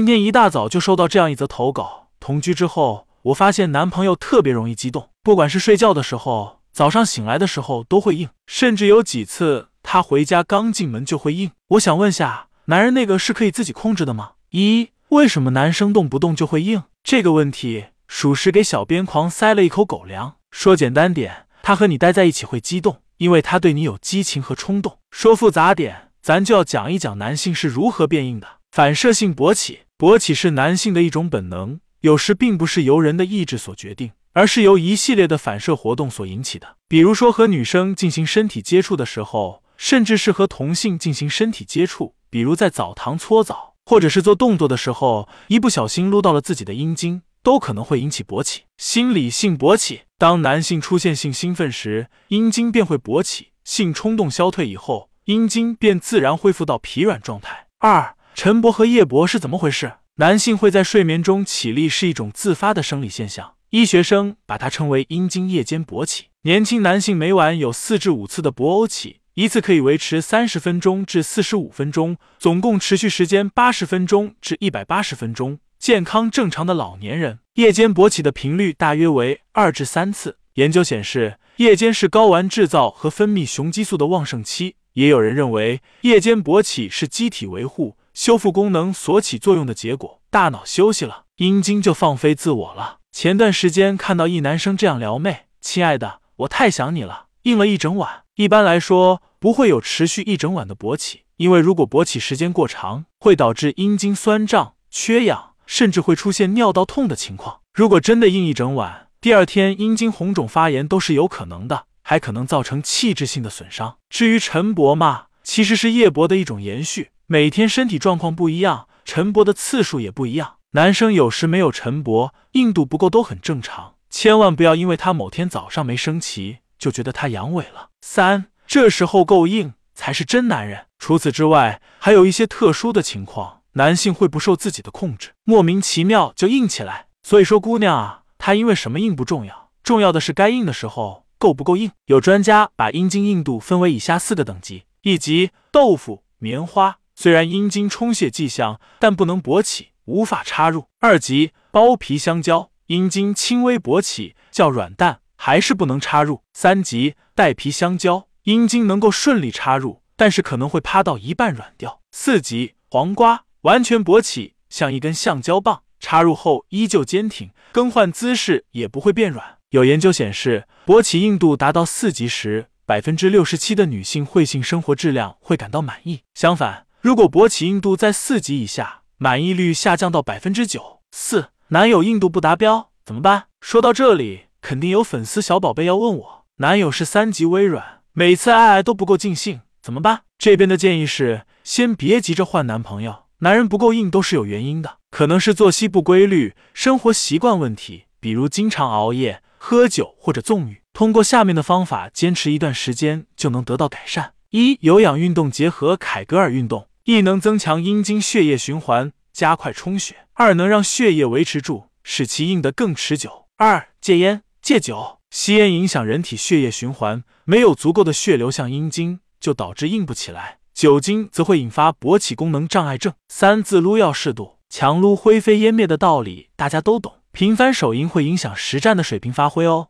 今天一大早就收到这样一则投稿。同居之后，我发现男朋友特别容易激动，不管是睡觉的时候、早上醒来的时候都会硬，甚至有几次他回家刚进门就会硬。我想问下，男人那个是可以自己控制的吗？一，为什么男生动不动就会硬？这个问题属实给小编狂塞了一口狗粮。说简单点，他和你待在一起会激动，因为他对你有激情和冲动。说复杂点。咱就要讲一讲男性是如何变硬的。反射性勃起，勃起是男性的一种本能，有时并不是由人的意志所决定，而是由一系列的反射活动所引起的。比如说和女生进行身体接触的时候，甚至是和同性进行身体接触，比如在澡堂搓澡，或者是做动作的时候，一不小心撸到了自己的阴茎，都可能会引起勃起。心理性勃起，当男性出现性兴奋时，阴茎便会勃起，性冲动消退以后。阴茎便自然恢复到疲软状态。二晨勃和夜勃是怎么回事？男性会在睡眠中起立是一种自发的生理现象，医学生把它称为阴茎夜间勃起。年轻男性每晚有四至五次的勃起，一次可以维持三十分钟至四十五分钟，总共持续时间八十分钟至一百八十分钟。健康正常的老年人夜间勃起的频率大约为二至三次。研究显示，夜间是睾丸制造和分泌雄激素的旺盛期。也有人认为，夜间勃起是机体维护、修复功能所起作用的结果。大脑休息了，阴茎就放飞自我了。前段时间看到一男生这样撩妹：“亲爱的，我太想你了，硬了一整晚。”一般来说，不会有持续一整晚的勃起，因为如果勃起时间过长，会导致阴茎酸胀、缺氧，甚至会出现尿道痛的情况。如果真的硬一整晚，第二天阴茎红肿发炎都是有可能的。还可能造成器质性的损伤。至于晨勃嘛，其实是夜勃的一种延续。每天身体状况不一样，晨勃的次数也不一样。男生有时没有晨勃，硬度不够都很正常。千万不要因为他某天早上没升旗，就觉得他阳痿了。三，这时候够硬才是真男人。除此之外，还有一些特殊的情况，男性会不受自己的控制，莫名其妙就硬起来。所以说，姑娘啊，他因为什么硬不重要，重要的是该硬的时候。够不够硬？有专家把阴茎硬度分为以下四个等级：一级豆腐、棉花，虽然阴茎充血迹象，但不能勃起，无法插入；二级包皮香蕉，阴茎轻微勃起，较软淡，还是不能插入；三级带皮香蕉，阴茎能够顺利插入，但是可能会趴到一半软掉；四级黄瓜，完全勃起，像一根橡胶棒，插入后依旧坚挺，更换姿势也不会变软。有研究显示，勃起硬度达到四级时，百分之六十七的女性会性生活质量会感到满意。相反，如果勃起硬度在四级以下，满意率下降到百分之九。四，男友硬度不达标怎么办？说到这里，肯定有粉丝小宝贝要问我，男友是三级微软，每次爱爱都不够尽兴，怎么办？这边的建议是，先别急着换男朋友，男人不够硬都是有原因的，可能是作息不规律、生活习惯问题，比如经常熬夜。喝酒或者纵欲，通过下面的方法坚持一段时间就能得到改善：一、有氧运动结合凯格尔运动，一能增强阴茎血液循环，加快充血；二能让血液维持住，使其硬得更持久。二、戒烟戒酒，吸烟影响人体血液循环，没有足够的血流向阴茎，就导致硬不起来；酒精则会引发勃起功能障碍症。三、自撸要适度，强撸灰飞烟灭的道理大家都懂。频繁手淫会影响实战的水平发挥哦。